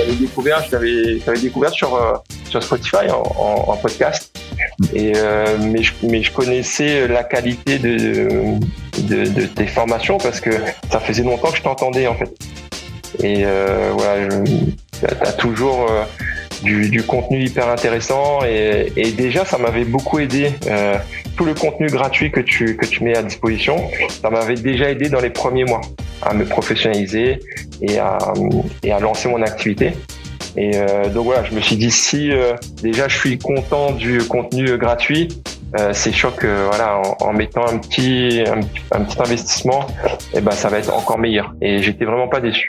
t'avais découvert, je t'avais découvert sur euh, sur Spotify en, podcast. Et mais je mais je connaissais la qualité de, de, tes formations parce que ça faisait longtemps que je t'entendais en fait. Et voilà, t'as toujours du, contenu hyper intéressant et, déjà ça m'avait beaucoup aidé. Euh, tout le contenu gratuit que tu, que tu mets à disposition, ça m'avait déjà aidé dans les premiers mois à me professionnaliser et à, et à lancer mon activité. Et euh, donc voilà, je me suis dit si euh, déjà je suis content du contenu gratuit, c'est sûr que voilà, en, mettant un petit, un, petit investissement, et eh ben ça va être encore meilleur. Et j'étais vraiment pas déçu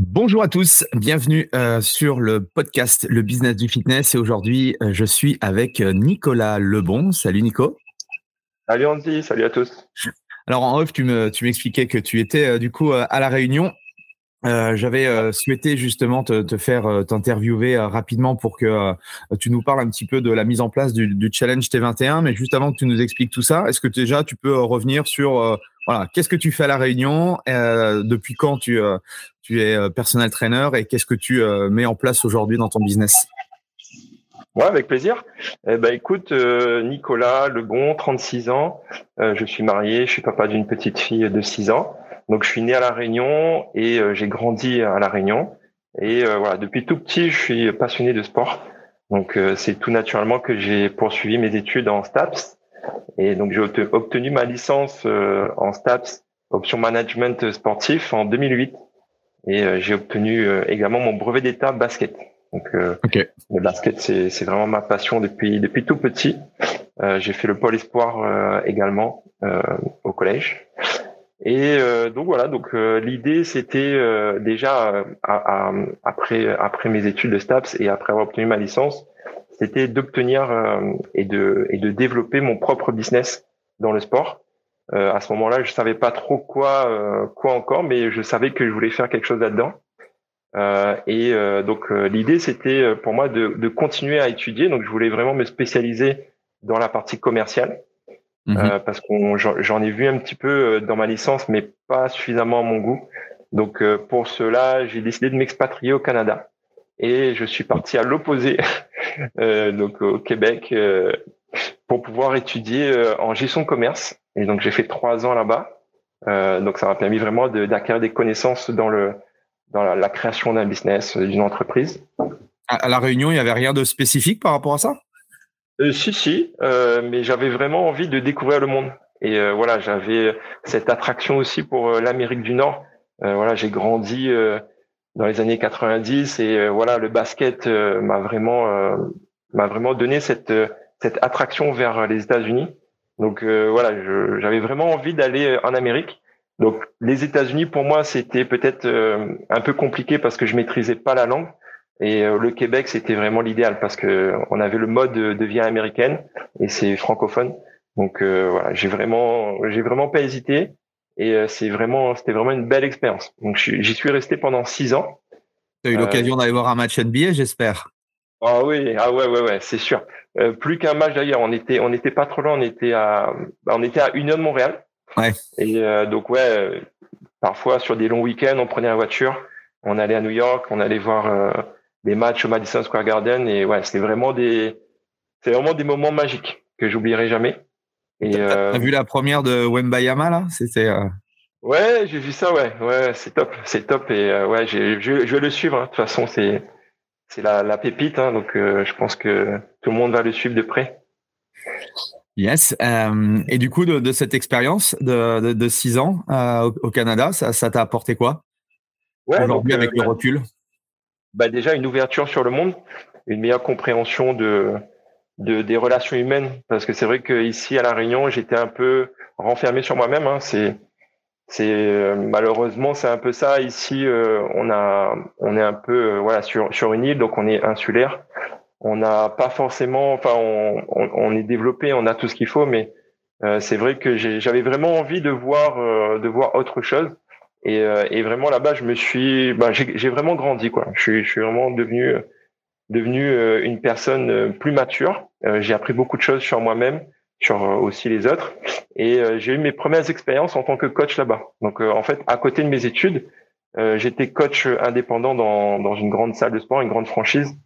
Bonjour à tous, bienvenue euh, sur le podcast Le Business du Fitness et aujourd'hui euh, je suis avec euh, Nicolas Lebon. Salut Nico. Salut Andy, salut à tous. Alors en off, tu me tu m'expliquais que tu étais du coup à la Réunion. J'avais souhaité justement te, te faire t'interviewer rapidement pour que tu nous parles un petit peu de la mise en place du, du challenge T21. Mais juste avant que tu nous expliques tout ça, est-ce que déjà tu peux revenir sur voilà, qu'est-ce que tu fais à la Réunion? Depuis quand tu tu es euh, personnel trainer et qu'est-ce que tu euh, mets en place aujourd'hui dans ton business? Ouais, avec plaisir. Eh ben, écoute, euh, Nicolas Lebon, 36 ans. je suis marié, je suis papa d'une petite fille de 6 ans. Donc, je suis né à La Réunion et j'ai grandi à La Réunion. Et voilà, depuis tout petit, je suis passionné de sport. Donc, c'est tout naturellement que j'ai poursuivi mes études en STAPS. Et donc, j'ai obtenu ma licence en STAPS, option management sportif, en 2008. Et euh, j'ai obtenu euh, également mon brevet d'état basket. Donc euh, le basket, c'est, c'est vraiment ma passion depuis depuis tout petit. j'ai fait le pôle espoir également au collège. Et donc voilà, donc l'idée c'était déjà après après mes études de STAPS et après avoir obtenu ma licence, c'était d'obtenir et de et de développer mon propre business dans le sport. Euh, à ce moment-là, je savais pas trop quoi euh, quoi encore, mais je savais que je voulais faire quelque chose là-dedans. Euh, et donc l'idée, c'était pour moi de, de, continuer à étudier. Donc je voulais vraiment me spécialiser dans la partie commerciale. Mhm. parce qu'on j'en ai vu un petit peu dans ma licence, mais pas suffisamment à mon goût. Donc pour cela, j'ai décidé de m'expatrier au Canada et je suis parti à l'opposé, donc au Québec, pour pouvoir étudier en gestion de commerce. Et donc j'ai fait trois ans là-bas. Euh, donc ça m'a permis vraiment d'acquérir des connaissances dans le dans la, création d'un business, d'une entreprise. À, la Réunion, il n'y avait rien de spécifique par rapport à ça? Euh, Si, si, euh, mais j'avais vraiment envie de découvrir le monde. Et euh, voilà, j'avais cette attraction aussi pour euh, l'Amérique du Nord. Euh, voilà, j'ai grandi dans les années 90 et voilà, le basket m'a vraiment m'a vraiment donné cette cette attraction vers les États-Unis. Donc euh, voilà, j'avais vraiment envie d'aller euh, en Amérique. Donc les États-Unis pour moi c'était peut-être euh, un peu compliqué parce que je maîtrisais pas la langue. Et le Québec c'était vraiment l'idéal parce que on avait le mode de vie américaine et c'est francophone. Donc voilà, j'ai vraiment j'ai vraiment pas hésité et c'est vraiment c'était vraiment une belle expérience. Donc j'y suis resté pendant six ans. Tu as eu l'occasion d'aller voir un match NBA, j'espère. Ah oui, ah ouais, ouais, ouais, c'est sûr. Euh, plus qu'un match d'ailleurs, on était, on était pas trop loin, on était à, bah, on était à heure de Montréal. Ouais. Et euh, donc ouais, euh, parfois sur des longs week-ends, on prenait la voiture, on allait à New York, on allait voir des matchs au Madison Square Garden et ouais, c'était vraiment des, c'est vraiment des moments magiques que j'oublierai jamais. Et t'as vu la première de Wembayama là? C'était. Ouais, j'ai vu ça, ouais, ouais, c'est top, c'est top et ouais, je, je vais le suivre. Hein. De toute façon, c'est c'est la, la, pépite, hein, donc je pense que tout le monde va le suivre de près. Yes. et du coup, de, cette expérience de, de, six ans au, Canada, ça t'a apporté quoi? Ouais, aujourd'hui avec le recul bah Déjà, une ouverture sur le monde, une meilleure compréhension de, de des relations humaines, parce que c'est vrai qu'ici à La Réunion, j'étais un peu renfermé sur moi-même. Hein, c'est c'est euh, malheureusement c'est un peu ça. Ici euh, on a on est un peu euh, voilà sur sur une île donc on est insulaire. On n'a pas forcément enfin on, on, est développé on a tout ce qu'il faut mais c'est vrai que j'avais vraiment envie de voir de voir autre chose. Et, et vraiment là-bas je me suis ben, j'ai vraiment grandi quoi. Je suis je suis vraiment devenu devenu une personne plus mature j'ai appris beaucoup de choses sur moi-même sur aussi les autres et euh, j'ai eu mes premières expériences en tant que coach là-bas. Donc euh, en fait, à côté de mes études, euh, j'étais coach indépendant dans, dans une grande salle de sport, une grande franchise.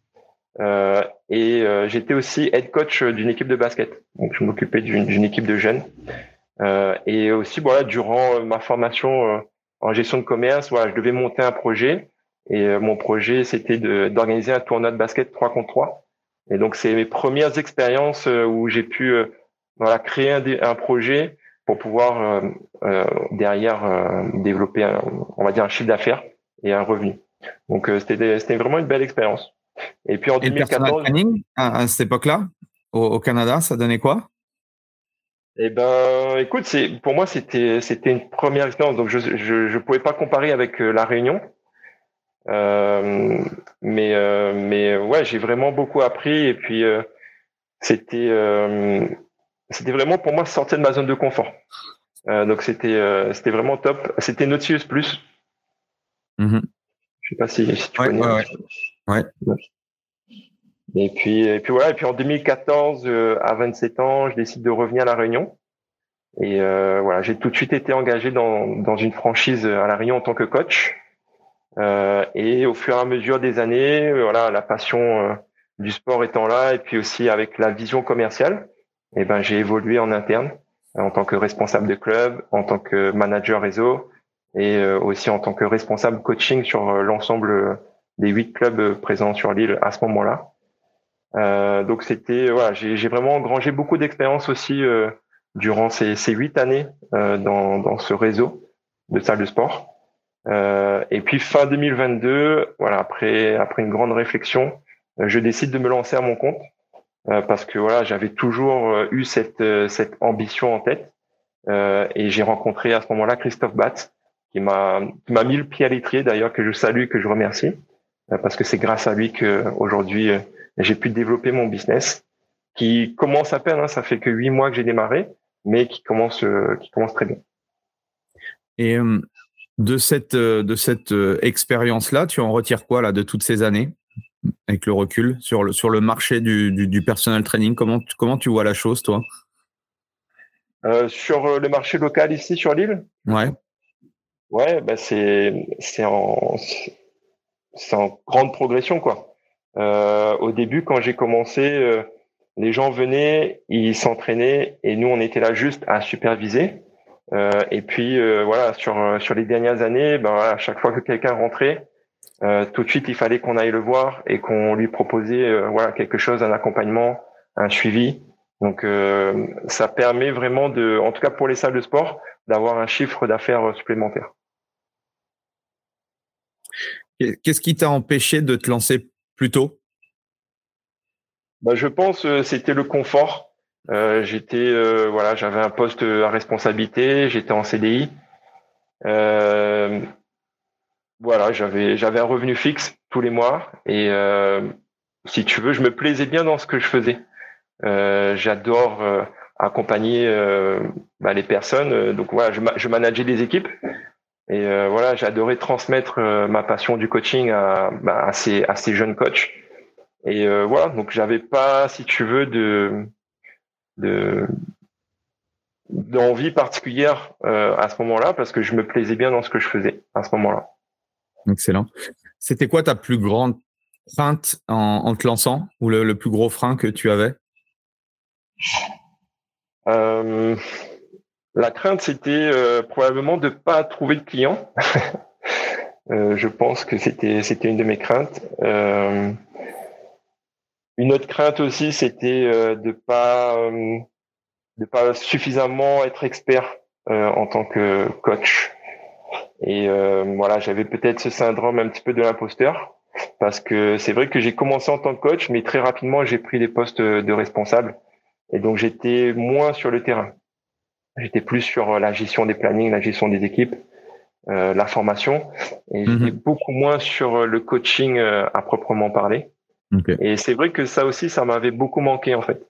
et j'étais aussi head coach d'une équipe de basket. Donc je m'occupais d'une équipe de jeunes. et aussi voilà, durant ma formation en gestion de commerce, voilà, je devais monter un projet. Et mon projet, c'était d'organiser un tournoi de basket 3 contre 3. Et donc, c'est mes premières expériences où j'ai pu voilà, créer un, un projet pour pouvoir euh, euh, derrière euh, développer, un, on va dire, un chiffre d'affaires et un revenu. Donc c'était vraiment une belle expérience. Et puis en et 2014, training à, cette époque-là, au, Canada, ça donnait quoi? Eh ben, écoute, c'est pour moi c'était c'était une première expérience. Donc je je je pouvais pas comparer avec la Réunion. Euh, mais mais ouais, j'ai vraiment beaucoup appris et puis c'était c'était vraiment pour moi sortir de ma zone de confort. Euh, donc c'était euh, c'était vraiment top. C'était Nautilus Plus. Mm Je sais pas si, tu connais. Ouais, Et puis et puis voilà. Et puis en 2014, euh, à 27 ans, je décide de revenir à la Réunion. Et euh, voilà, j'ai tout de suite été engagé dans dans une franchise à la Réunion en tant que coach. Et au fur et à mesure des années, voilà, la passion du sport étant là, et puis aussi avec la vision commerciale eh ben j'ai évolué en interne en tant que responsable de club, en tant que manager réseau et euh, aussi en tant que responsable coaching sur euh, l'ensemble des huit clubs présents sur l'île à ce moment-là. Euh, donc c'était voilà, j'ai vraiment engrangé beaucoup d'expérience aussi euh, durant ces, ces huit années euh, dans, dans ce réseau de salles de sport. Et puis fin 2022, voilà après après une grande réflexion, je décide de me lancer à mon compte euh, parce que voilà, j'avais toujours euh, eu cette euh, cette ambition en tête. et j'ai rencontré à ce moment-là Christophe Batz, qui m'a m'a mis le pied à l'étrier d'ailleurs que je salue, que je remercie, parce que c'est grâce à lui que aujourd'hui j'ai pu développer mon business, qui commence à peine. Hein, ça fait que huit mois que j'ai démarré, mais qui commence qui commence très bien. Et de cette de cette expérience là, tu en retires quoi là de toutes ces années avec le recul sur le, sur le marché du, du, personal training? Comment, comment tu vois la chose, toi? Euh, Sur euh, le marché local ici, sur l'île? Ouais. Ouais, bah c'est, c'est, en, c'est en grande progression. quoi. Euh, au début, quand j'ai commencé, les gens venaient, ils s'entraînaient et nous, on était là juste à superviser. Et puis, voilà, sur, sur les dernières années, ben, à chaque fois que quelqu'un rentrait, euh, tout de suite, il fallait qu'on aille le voir et qu'on lui proposait euh, voilà quelque chose, un accompagnement, un suivi. Donc, euh, ça permet vraiment de, en tout cas pour les salles de sport, d'avoir un chiffre d'affaires supplémentaire. Qu'est-ce qui t'a empêché de te lancer plus tôt? Bah, je pense c'était le confort. J'étais voilà, j'avais un poste à responsabilité, j'étais en CDI. Euh, voilà, j'avais j'avais un revenu fixe tous les mois et euh, si tu veux, je me plaisais bien dans ce que je faisais. Euh, j'adore euh, accompagner bah, les personnes. Donc voilà, je, je manageais des équipes et voilà, j'adorais transmettre ma passion du coaching à, bah, à, ces, à ces jeunes coachs. Et voilà, donc j'avais pas, si tu veux, de de d'envie particulière à ce moment-là parce que je me plaisais bien dans ce que je faisais à ce moment-là. Excellent. C'était quoi ta plus grande crainte en, te lançant ou le, plus gros frein que tu avais? Euh, La crainte, c'était euh, probablement de ne pas trouver de clients. Euh, je pense que c'était c'était une de mes craintes. Une autre crainte aussi, c'était de pas de pas suffisamment être expert en tant que coach. Et voilà, j'avais peut-être ce syndrome un petit peu de l'imposteur parce que c'est vrai que j'ai commencé en tant que coach, mais très rapidement j'ai pris les postes de responsable et donc j'étais moins sur le terrain. J'étais plus sur la gestion des plannings, la gestion des équipes, euh, la formation, et mhm. j'étais beaucoup moins sur le coaching euh, à proprement parler. Et c'est vrai que ça aussi, ça m'avait beaucoup manqué en fait.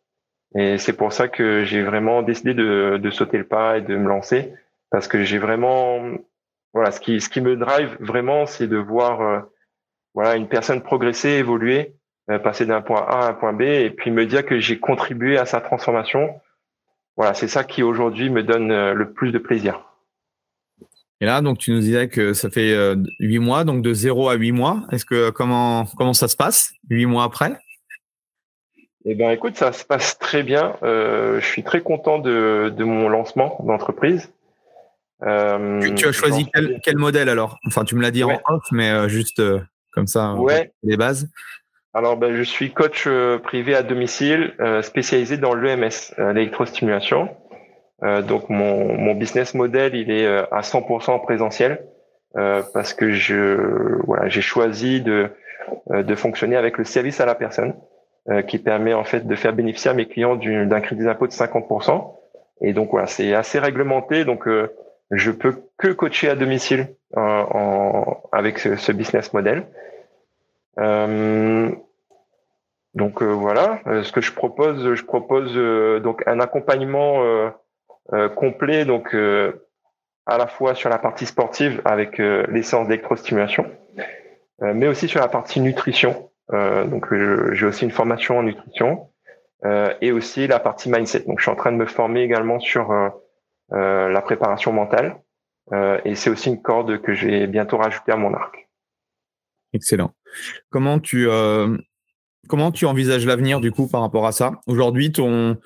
Et c'est pour ça que j'ai vraiment décidé de, sauter le pas et de me lancer, parce que j'ai vraiment, voilà, ce qui, ce qui me drive vraiment, c'est de voir euh, voilà une personne progresser, évoluer, euh, passer d'un point A à un point B, et puis me dire que j'ai contribué à sa transformation. Voilà, c'est ça qui aujourd'hui me donne euh, le plus de plaisir. Et là, donc tu nous disais que ça fait euh, huit mois, donc de 0 à 8 mois. Est-ce que comment comment ça se passe huit mois après? Eh ben, écoute, ça se passe très bien. je suis très content de, de mon lancement d'entreprise. tu, as choisi quel, modèle alors? Enfin, tu me l'as dit en off, mais juste comme ça, ouais. les bases. Alors, ben, je suis coach euh, privé à domicile euh, spécialisé dans l'EMS, euh, l'électrostimulation. Donc, mon, mon business model, il est à 100% présentiel parce que je voilà, j'ai choisi de de fonctionner avec le service à la personne, qui permet en fait de faire bénéficier à mes clients d'un crédit d'impôt de 50%. Et donc voilà, c'est assez réglementé. Donc, je peux que coacher à domicile en, avec ce, ce business model. Euh, donc euh, voilà, euh, ce que je propose, je propose donc un accompagnement complet, donc à la fois sur la partie sportive avec les séances d'électrostimulation, mais aussi sur la partie nutrition. donc j'ai aussi une formation en nutrition et aussi la partie mindset. Donc je suis en train de me former également sur la préparation mentale et c'est aussi une corde que je vais bientôt rajouter à mon arc. Excellent. Comment tu euh, comment tu envisages l'avenir du coup par rapport à ça? Aujourd'hui, ton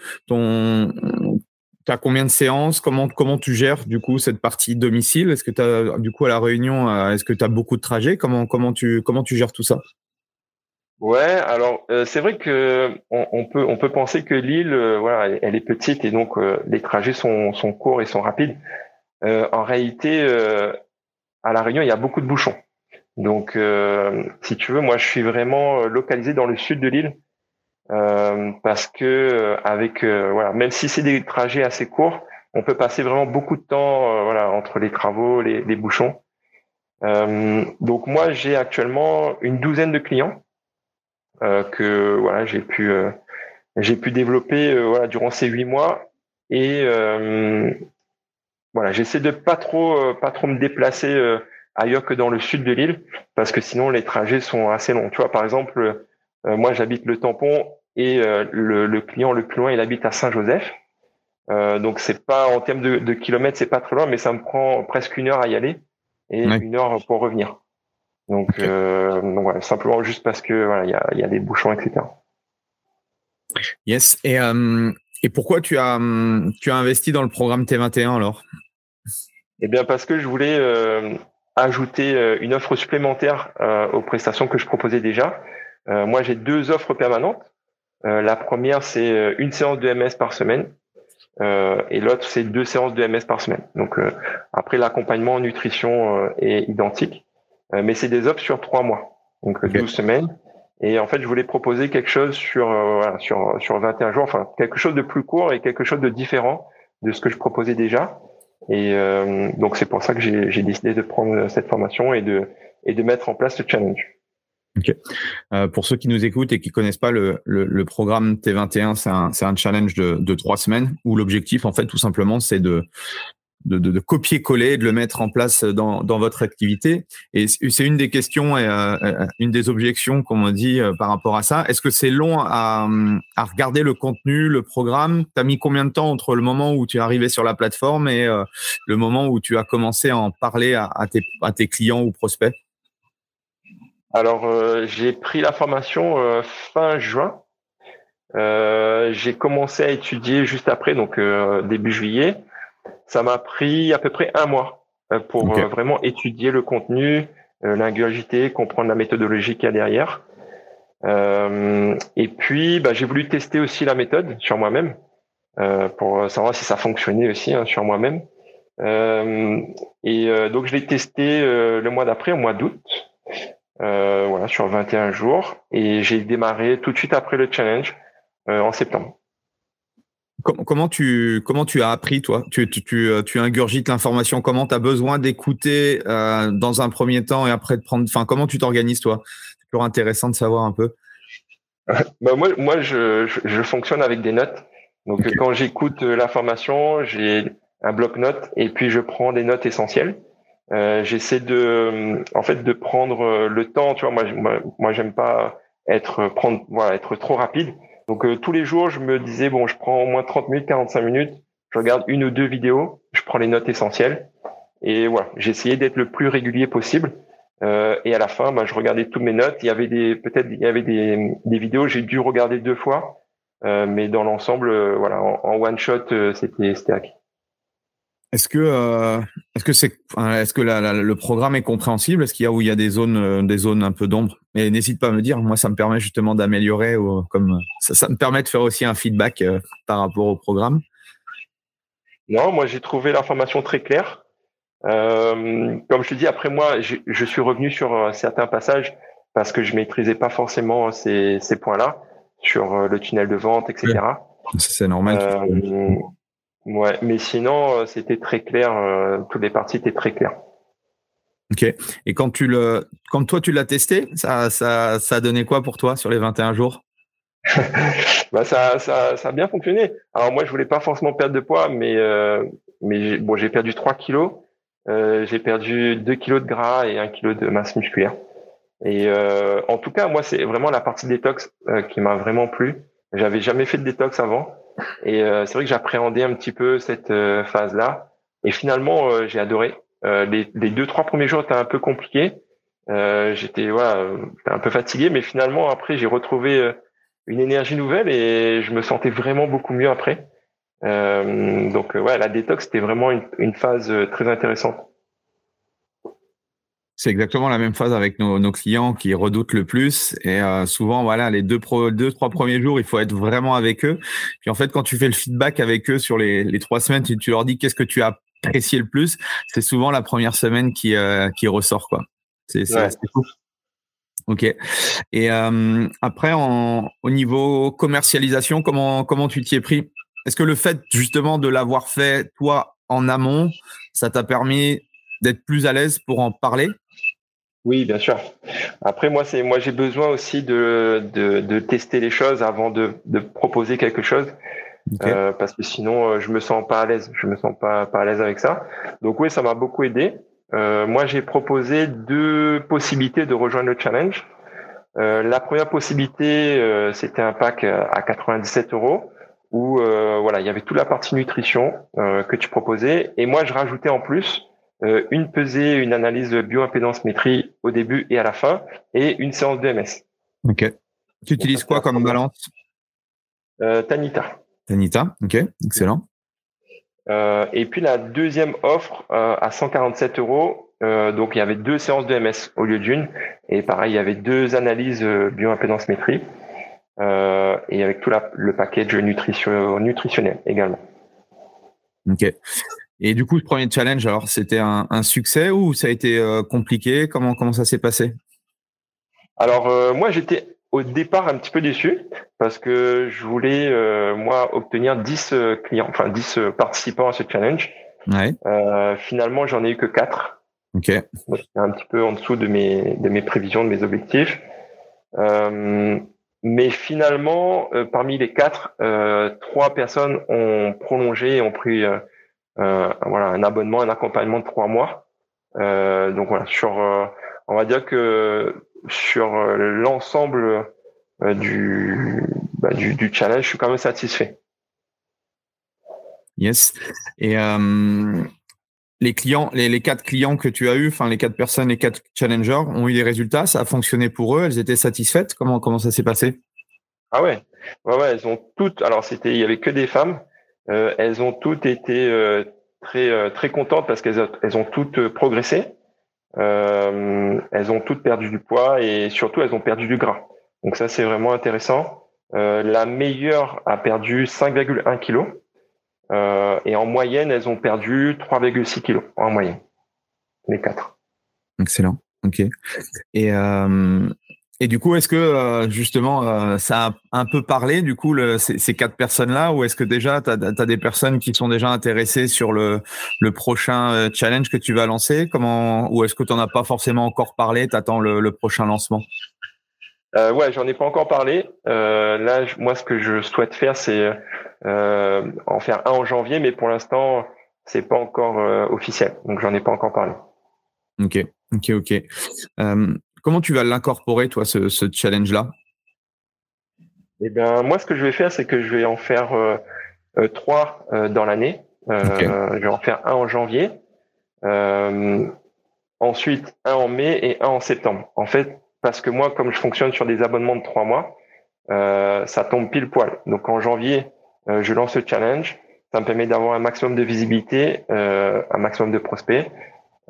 as combien de séances? Comment comment tu gères du coup cette partie domicile? Est-ce que tu as du coup à la réunion euh, est-ce que tu as beaucoup de trajets? Comment comment tu comment tu gères tout ça? Ouais, alors euh, c'est vrai que on, peut on peut penser que l'île voilà elle, est petite et donc les trajets sont sont courts et sont rapides. en réalité, à la Réunion il y a beaucoup de bouchons. Donc, euh, si tu veux, moi, je suis vraiment euh, localisé dans le sud de l'île euh, parce que avec voilà, même si c'est des trajets assez courts, on peut passer vraiment beaucoup de temps voilà entre les travaux, les, les bouchons. donc moi, j'ai actuellement une douzaine de clients que voilà, j'ai pu j'ai pu développer voilà durant ces huit mois et voilà, j'essaie de pas trop pas trop me déplacer ailleurs que dans le sud de l'île, parce que sinon les trajets sont assez longs. Tu vois, par exemple, euh, moi j'habite le Tampon et euh, le, client le plus loin il habite à Saint-Joseph. Euh, donc c'est pas en termes de, de kilomètres, c'est pas très loin, mais ça me prend presque une heure à y aller et une heure pour revenir. Donc, donc simplement juste parce que voilà, il y a, y a des bouchons, etc. Yes. Et, et pourquoi tu as tu as investi dans le programme T21 alors? Eh bien parce que je voulais ajouter euh, une offre supplémentaire euh, aux prestations que je proposais déjà. Euh, moi, j'ai deux offres permanentes. La première, c'est une séance de MS par semaine. et l'autre, c'est deux séances de MS par semaine. Donc, après, l'accompagnement en nutrition est identique. mais c'est des offres sur trois mois. Donc, okay. 12 semaines. Et en fait, je voulais proposer quelque chose sur, voilà, sur, sur 21 jours, enfin, quelque chose de plus court et quelque chose de différent de ce que je proposais déjà. Et euh, donc c'est pour ça que j'ai décidé de prendre cette formation et de et de mettre en place le challenge. Ok. Euh, pour ceux qui nous écoutent et qui connaissent pas le, le, le programme T21, c'est un, un challenge de, de trois semaines où l'objectif, en fait, tout simplement, c'est de de, de, de copier-coller, de le mettre en place dans, dans votre activité. Et c'est une des questions et euh, euh, une des objections qu'on m'a dit euh, par rapport à ça. Est-ce que c'est long à, à, regarder le contenu, le programme? Tu as mis combien de temps entre le moment où tu es arrivé sur la plateforme et le moment où tu as commencé à en parler à, à, tes, à tes, clients ou prospects? Alors, j'ai pris la formation fin juin. j'ai commencé à étudier juste après, donc début juillet. Ça m'a pris à peu près un mois euh, pour euh, vraiment étudier le contenu, euh, l'ingurgiter, comprendre la méthodologie qu'il y a derrière. et puis, bah, j'ai voulu tester aussi la méthode sur moi-même pour savoir si ça fonctionnait aussi hein, sur moi-même. et donc, je l'ai testé le mois d'après, au mois d'août. Voilà, sur 21 jours. Et j'ai démarré tout de suite après le challenge en septembre. Comment tu, comment tu as appris, toi? Tu, tu, tu, euh, tu ingurgites l'information Comment tu as besoin d'écouter euh, dans un premier temps et après de prendre. Enfin, comment tu t'organises, toi? C'est toujours intéressant de savoir un peu. bah moi, moi je, je, fonctionne avec des notes. Donc, quand j'écoute euh, l'information, j'ai un bloc-notes et puis je prends des notes essentielles. Euh, J'essaie de, en fait, de prendre le temps. Tu vois, moi, moi, moi j'aime pas être prendre, voilà, être trop rapide. Donc euh, tous les jours, je me disais bon, je prends au moins 30 minutes, 45 minutes, je regarde une ou deux vidéos, je prends les notes essentielles et voilà, essayé d'être le plus régulier possible. Euh, et à la fin, bah, je regardais toutes mes notes. Il y avait des peut-être il y avait des, des vidéos, j'ai dû regarder deux fois, euh, mais dans l'ensemble, euh, voilà, en, en, one shot, euh, c'était c'était acquis. Est-ce que euh, est-ce que c'est est-ce que la, le programme est compréhensible? Est-ce qu'il y a où il y a des zones euh, des zones un peu d'ombre? Mais n'hésite pas à me dire. Moi, ça me permet justement d'améliorer ou comme ça, ça, me permet de faire aussi un feedback euh, par rapport au programme. Non, moi j'ai trouvé l'information très claire. Euh, comme je te dis, après moi, je, je suis revenu sur certains passages parce que je maîtrisais pas forcément ces, ces points-là sur le tunnel de vente, etc. C'est normal. Ouais, mais sinon, euh, c'était très clair. Euh, toutes les parties étaient très claires. Ok. Et quand tu le, quand toi tu l'as testé, ça, ça, ça a donné quoi pour toi sur les 21 jours? Bah ça, ça, ça a bien fonctionné. Alors moi, je voulais pas forcément perdre de poids, mais euh, mais bon, j'ai perdu 3 kilos. Euh, j'ai perdu 2 kilos de gras et 1 kilo de masse musculaire. Et euh, en tout cas, moi, c'est vraiment la partie détox qui m'a vraiment plu. J'avais jamais fait de détox avant. Et euh, c'est vrai que j'appréhendais un petit peu cette euh, phase-là. Et finalement, euh, j'ai adoré. Les, deux trois premiers jours étaient un peu compliqués. J'étais un peu fatigué, mais finalement après, j'ai retrouvé une énergie nouvelle et je me sentais vraiment beaucoup mieux après. donc ouais, la détox c'était vraiment une phase très intéressante. C'est exactement la même phase avec nos, nos, clients qui redoutent le plus. Et euh, souvent, voilà, les deux, pro, deux, trois premiers jours, il faut être vraiment avec eux. Puis en fait, quand tu fais le feedback avec eux sur les, les trois semaines, tu, tu leur dis qu'est-ce que tu as apprécié le plus, c'est souvent la première semaine qui, euh, qui ressort. quoi. C'est ouais. Ok. Et euh, après, en, au niveau commercialisation, comment, comment tu t'y es pris? Est-ce que le fait justement de l'avoir fait toi en amont, ça t'a permis d'être plus à l'aise pour en parler? Oui, bien sûr. Après, moi, c'est moi, j'ai besoin aussi de, de, de, tester les choses avant de, de proposer quelque chose, okay. euh, parce que sinon, euh, je me sens pas à l'aise. Je me sens pas pas à l'aise avec ça. Donc oui, ça m'a beaucoup aidé. Euh, moi, j'ai proposé deux possibilités de rejoindre le challenge. Euh, la première possibilité, euh, c'était un pack à 97 euros où euh, voilà, il y avait toute la partie nutrition que tu proposais, et moi, je rajoutais en plus une pesée, une analyse de bioimpédance métrie au début et à la fin, et une séance de MS. Ok. Tu utilises quoi comme balance euh, Tanita. Tanita, ok, excellent. Euh, et puis la deuxième offre euh, à 147 euros, euh, donc il y avait deux séances de MS au lieu d'une, et pareil, il y avait deux analyses bioimpédance métrie, et avec tout la, le package nutrition, nutritionnel également. Ok. Et du coup, ce premier challenge, alors, c'était un, un, succès ou ça a été euh, compliqué? Comment, comment ça s'est passé? Alors, euh, moi, j'étais au départ un petit peu déçu parce que je voulais, euh, moi, obtenir 10 euh, clients, enfin 10 euh, participants à ce challenge. Ouais. finalement, j'en ai eu que 4. Ok. C'était un petit peu en dessous de mes, de mes prévisions, de mes objectifs. mais finalement, parmi les quatre, trois personnes ont prolongé et ont pris voilà, un abonnement, un accompagnement de trois mois. Euh, donc voilà, sur, euh, on va dire que sur l'ensemble du, bah, du, du challenge, je suis quand même satisfait. Yes. Et euh, les clients, les, les, quatre clients que tu as eu, enfin les quatre personnes, les quatre challengers, ont eu des résultats? Ça a fonctionné pour eux? Elles étaient satisfaites? Comment comment ça s'est passé? Ah ouais, ouais, ouais. Elles ont toutes. Alors c'était, il y avait que des femmes. Euh, elles ont toutes été euh, très euh, très contentes parce qu'elles elles ont toutes progressé. elles ont toutes perdu du poids et surtout elles ont perdu du gras. Donc ça, c'est vraiment intéressant. la meilleure a perdu 5,1 kilos. et en moyenne, elles ont perdu 3,6 kilos en moyenne. Les quatre. Excellent. Ok. Et, et du coup, est-ce que euh, justement euh, ça a un peu parlé du coup le, ces, quatre personnes-là, ou est-ce que déjà tu as, des personnes qui sont déjà intéressées sur le, le prochain euh, challenge que tu vas lancer? Comment ou est-ce que tu n'en as pas forcément encore parlé Tu attends le, prochain lancement? Euh, Ouais, j'en ai pas encore parlé. là, moi, ce que je souhaite faire, c'est en faire un en janvier, mais pour l'instant, c'est pas encore officiel, donc j'en ai pas encore parlé. Ok, ok, ok. Comment tu vas l'incorporer, toi, ce, challenge-là? Eh bien, moi, ce que je vais faire, c'est que je vais en faire euh, euh, trois euh, dans l'année. Je vais en faire un en janvier, ensuite un en mai et un en septembre. En fait, parce que moi, comme je fonctionne sur des abonnements de trois mois, ça tombe pile poil. Donc en janvier, je lance le challenge. Ça me permet d'avoir un maximum de visibilité, un maximum de prospects.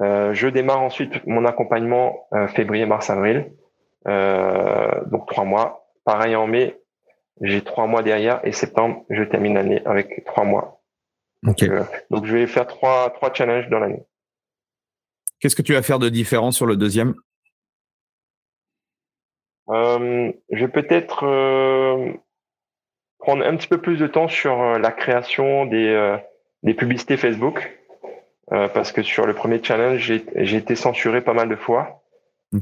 Euh, je démarre ensuite mon accompagnement euh, février, mars, avril, euh, donc trois mois. Pareil en mai, j'ai trois mois derrière et septembre, je termine l'année avec trois mois. Donc, donc, je vais faire trois trois challenges dans l'année. Qu'est-ce que tu vas faire de différent sur le deuxième? Je vais peut-être prendre un petit peu plus de temps sur la création des des publicités Facebook. Euh, parce que sur le premier challenge, j'ai été censuré pas mal de fois.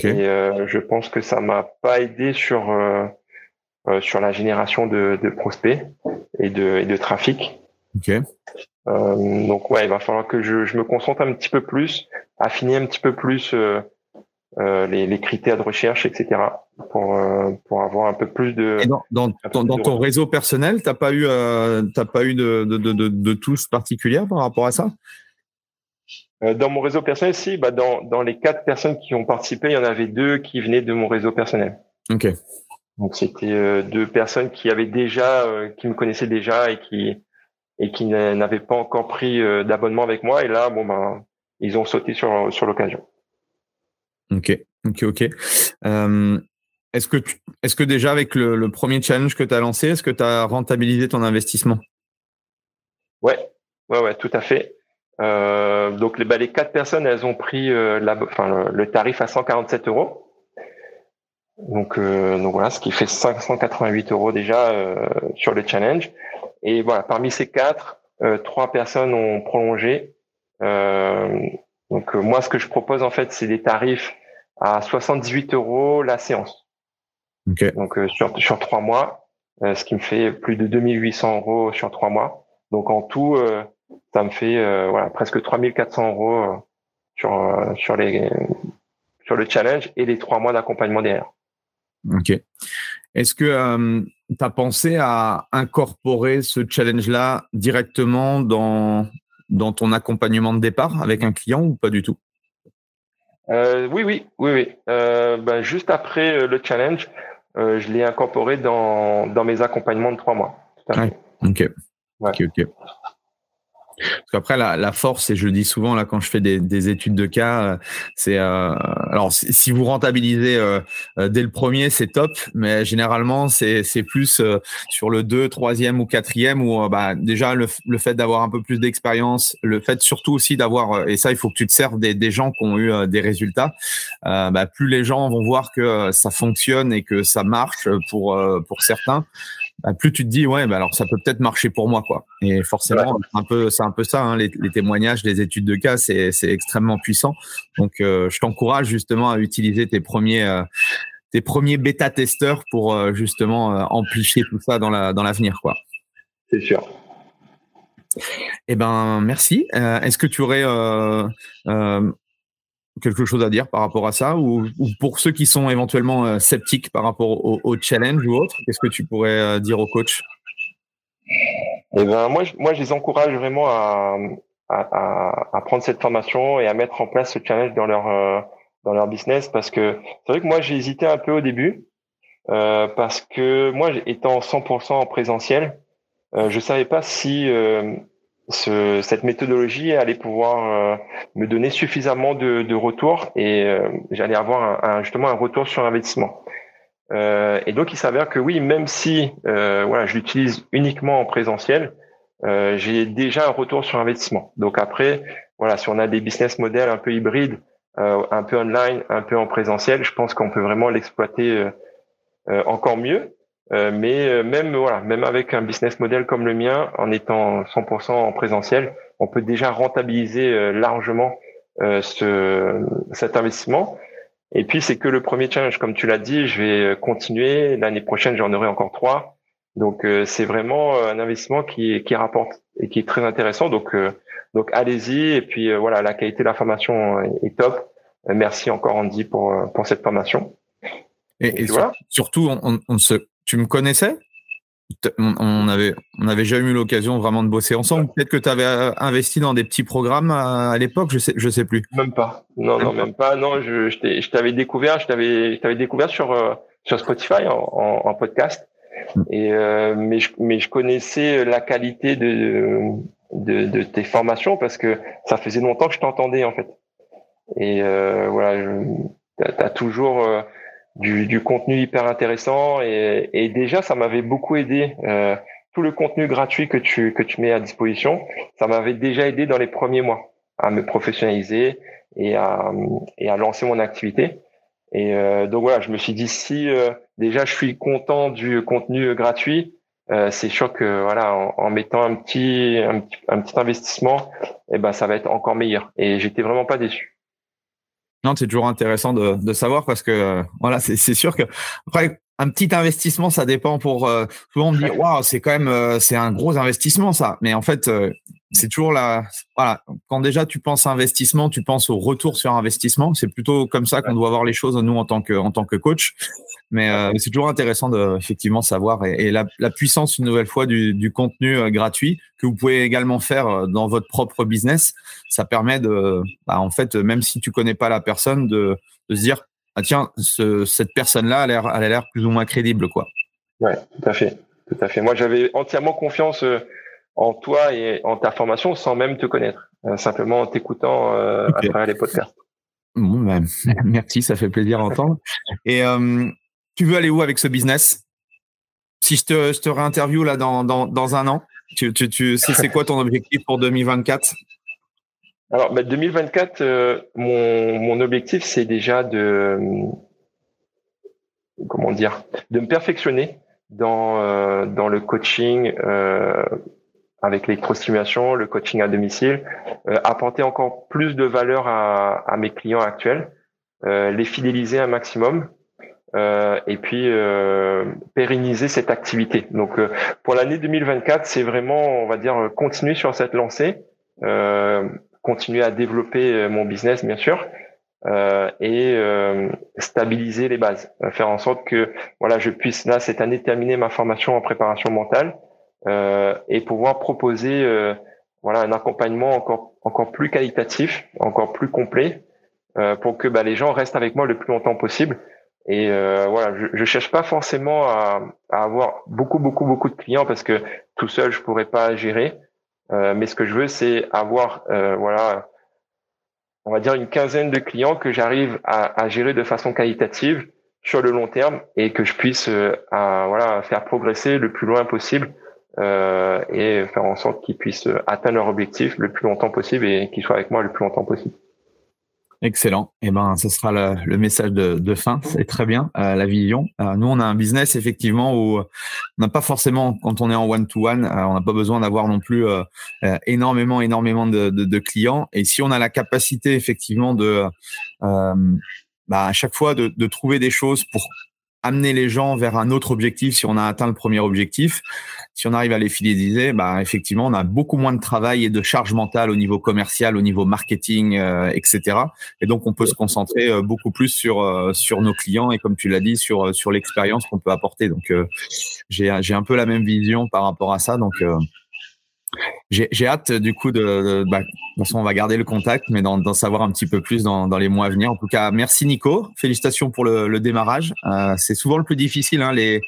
Et euh, je pense que ça m'a pas aidé sur euh, euh sur la génération de, de, prospects et de, et de trafic. Okay. donc ouais, il va falloir que je, je, me concentre un petit peu plus, affiner un petit peu plus les, les, critères de recherche, etc. pour pour avoir un peu plus de. Et dans, dans, dans, ton réseau personnel, t'as pas eu t'as pas eu de, de, de, de touche particulière par rapport à ça? euh, dans mon réseau personnel, si, bah dans, dans les quatre personnes qui ont participé, il y en avait deux qui venaient de mon réseau personnel. Ok. Donc c'était euh, deux personnes qui avaient déjà, euh, qui me connaissaient déjà et qui et qui n'avaient pas encore pris d'abonnement avec moi. Et là, bon ben, ils ont sauté sur sur l'occasion. Ok, ok, ok. est-ce que tu, est-ce que déjà avec le, le premier challenge que tu as lancé, est-ce que tu as rentabilisé ton investissement? Ouais, ouais, ouais, tout à fait. Euh, donc les, bah, les quatre personnes, elles ont pris euh, la, enfin, le, tarif à 147 euros. Donc, euh, donc voilà, ce qui fait 588 euros déjà euh, sur le challenge. Et voilà, parmi ces quatre, euh, trois personnes ont prolongé. donc moi, ce que je propose en fait, c'est des tarifs à 78 euros la séance. Okay. Donc sur sur trois mois, ce qui me fait plus de 2800 euros sur trois mois. Donc en tout, ça me fait euh, voilà presque 3400 euros euh, sur euh, sur les sur le challenge et les trois mois d'accompagnement derrière. Ok. Est-ce que tu as pensé à incorporer ce challenge-là directement dans, dans ton accompagnement de départ avec un client ou pas du tout? Euh, Oui, oui, oui, oui. Euh, ben, juste après le challenge, euh, je l'ai incorporé dans, dans mes accompagnements de trois mois. Ok. Ok, ok. Parce qu'après, la, la, force, et je le dis souvent là quand je fais des, des études de cas, euh, c'est euh, alors si vous rentabilisez euh, euh, dès le premier, c'est top, mais généralement c'est plus sur le deux, troisième ou quatrième où bah déjà le, le fait d'avoir un peu plus d'expérience, le fait surtout aussi d'avoir et ça il faut que tu te serves des, des gens qui ont eu des résultats. bah, plus les gens vont voir que ça fonctionne et que ça marche pour pour certains, bah, plus tu te dis ouais bah alors ça peut peut-être marcher pour moi quoi. Et forcément c'est un peu c'est un peu ça hein, les, les, témoignages les études de cas c'est c'est extrêmement puissant. Donc euh, je t'encourage justement à utiliser tes premiers euh, tes premiers bêta testeurs pour euh, justement amplifier tout ça dans la dans l'avenir quoi. C'est sûr. Eh ben merci. Est-ce que tu aurais quelque chose à dire par rapport à ça ou, pour ceux qui sont éventuellement euh, sceptiques par rapport au, challenge ou autre, qu'est-ce que tu pourrais euh, dire aux coachs eh ben, moi, je, moi, je les encourage vraiment à, à, prendre cette formation et à mettre en place ce challenge dans leur euh, dans leur business parce que c'est vrai que moi j'ai hésité un peu au début parce que moi étant 100% en présentiel, je savais pas si ce, cette méthodologie allait pouvoir euh, me donner suffisamment de, de retours et euh, j'allais avoir un, justement un retour sur investissement. et donc il s'avère que oui, même si voilà, je l'utilise uniquement en présentiel, j'ai déjà un retour sur investissement. Donc après, voilà, si on a des business models un peu hybrides, un peu online, un peu en présentiel, je pense qu'on peut vraiment l'exploiter encore mieux. Euh, mais euh, même voilà, même avec un business model comme le mien, en étant 100% en présentiel, on peut déjà rentabiliser euh, largement ce, cet investissement. Et puis c'est que le premier challenge, comme tu l'as dit, je vais continuer. L'année prochaine, j'en aurai encore trois. Donc c'est vraiment un investissement qui, qui rapporte et qui est très intéressant. Donc donc allez-y. Et puis voilà, la qualité de la formation est top. merci encore Andy pour pour cette formation. Et, et surtout, on, on, se tu me connaissais? On avait, on avait jamais eu l'occasion vraiment de bosser ensemble. Peut-être que tu avais euh, investi dans des petits programmes à, l'époque, je sais, je sais plus. Même pas. Non, non, même pas. Non, je, je t'avais découvert, je t'avais, t'avais découvert sur euh, sur Spotify en, podcast. Et euh, mais je, mais je connaissais la qualité de, de, de tes formations parce que ça faisait longtemps que je t'entendais en fait. Et euh, voilà, tu as, toujours du, du, contenu hyper intéressant et, et déjà ça m'avait beaucoup aidé. Euh, tout le contenu gratuit que tu que tu mets à disposition, ça m'avait déjà aidé dans les premiers mois à me professionnaliser et à et à lancer mon activité. Et euh, donc voilà, je me suis dit si euh, déjà je suis content du contenu gratuit, euh, c'est sûr que voilà en, en mettant un petit, un petit, un petit investissement, eh ben ça va être encore meilleur. Et j'étais vraiment pas déçu. Non, c'est toujours intéressant de, de, savoir parce que euh, voilà, c'est sûr que après un petit investissement, ça dépend pour euh, souvent on me dit waouh, c'est quand même euh, c'est un gros investissement ça, mais en fait c'est toujours la voilà quand déjà tu penses investissement, tu penses au retour sur investissement. C'est plutôt comme ça qu'on doit voir les choses nous en tant que en tant que coach. Mais euh, c'est toujours intéressant de effectivement savoir et, la, puissance une nouvelle fois du, contenu euh, gratuit que vous pouvez également faire euh, dans votre propre business. Ça permet de bah, en fait même si tu connais pas la personne de, se dire ah tiens ce, cette personne là a l'air elle a l'air plus ou moins crédible quoi. Ouais, tout à fait, tout à fait. Moi j'avais entièrement confiance en toi et en ta formation sans même te connaître, euh, simplement en t'écoutant euh, à travers les podcasts. Ben, merci, ça fait plaisir à entendre. Et euh, tu veux aller où avec ce business? Si je te, je te réinterview là dans, dans, dans un an, tu, tu, tu c'est quoi ton objectif pour 2024 Alors, ben 2024, euh, mon, mon objectif, c'est déjà de comment dire, de me perfectionner dans euh, dans le coaching euh, avec l'électrostimulation, le coaching à domicile, euh, apporter encore plus de valeur à, à mes clients actuels, euh, les fidéliser un maximum euh, et puis euh, pérenniser cette activité. Donc euh, pour l'année 2024, c'est vraiment, on va dire, continuer sur cette lancée, continuer à développer mon business, bien sûr. et stabiliser les bases, faire en sorte que voilà, je puisse là cette année terminer ma formation en préparation mentale, euh, et pouvoir proposer euh, voilà un accompagnement encore encore plus qualitatif, encore plus complet, euh, pour que bah, les gens restent avec moi le plus longtemps possible. Et voilà, je, je cherche pas forcément à, avoir beaucoup beaucoup beaucoup de clients parce que tout seul je pourrais pas gérer. mais ce que je veux, c'est avoir voilà on va dire une quinzaine de clients que j'arrive à, gérer de façon qualitative sur le long terme et que je puisse voilà faire progresser le plus loin possible euh, et faire en sorte qu'ils puissent atteindre leur objectif le plus longtemps possible et qu'ils soient avec moi le plus longtemps possible. Excellent. Et eh ben, ce sera le, message de, fin. C'est très bien euh, la vision. Euh, nous, on a un business effectivement où on n'a pas forcément, quand on est en one to one, on n'a pas besoin d'avoir non plus euh, euh, énormément, énormément de, clients. Et si on a la capacité effectivement de, bah, à chaque fois de trouver des choses pour amener les gens vers un autre objectif si on a atteint le premier objectif. Si on arrive à les fidéliser, bah, effectivement, on a beaucoup moins de travail et de charge mentale au niveau commercial, au niveau marketing, euh, etc. Et donc, on peut se concentrer euh, beaucoup plus sur euh, sur nos clients et, comme tu l'as dit, sur sur l'expérience qu'on peut apporter. Donc, j'ai j'ai un peu la même vision par rapport à ça. Donc j'ai hâte du coup de, bah, de toute façon on va garder le contact, mais d'en savoir un petit peu plus dans, dans, les mois à venir. En tout cas, merci Nico, félicitations pour le, le démarrage. Euh, c'est souvent le plus difficile, hein, les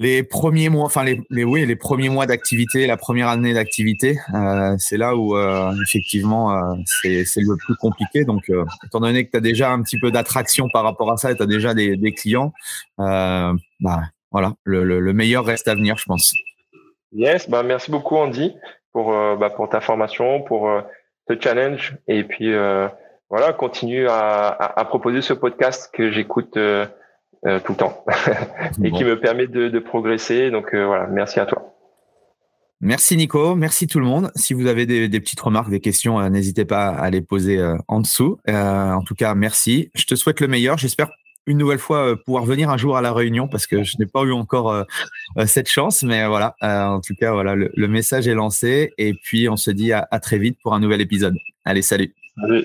les premiers mois, enfin les, les oui, les premiers mois d'activité, la première année d'activité, euh, c'est là où euh, effectivement euh, c'est, c'est le plus compliqué. Donc, euh, étant donné que tu as déjà un petit peu d'attraction par rapport à ça, et tu as déjà des, des clients, euh, bah voilà, le, le, le, meilleur reste à venir, je pense. Yes, bah merci beaucoup Andy pour bah, pour ta formation, pour ce challenge, et puis voilà, continue à, à, à, proposer ce podcast que j'écoute euh, tout le temps et qui me permet de, de progresser. Donc euh, voilà, merci à toi. Merci Nico, merci tout le monde. Si vous avez des, des petites remarques, des questions, euh, n'hésitez pas à les poser en dessous. en tout cas, merci. Je te souhaite le meilleur. J'espère une nouvelle fois pouvoir venir un jour à la réunion parce que je n'ai pas eu encore cette chance. Mais voilà, en tout cas, voilà, le, message est lancé et puis on se dit à, à très vite pour un nouvel épisode. Allez, salut. Salut.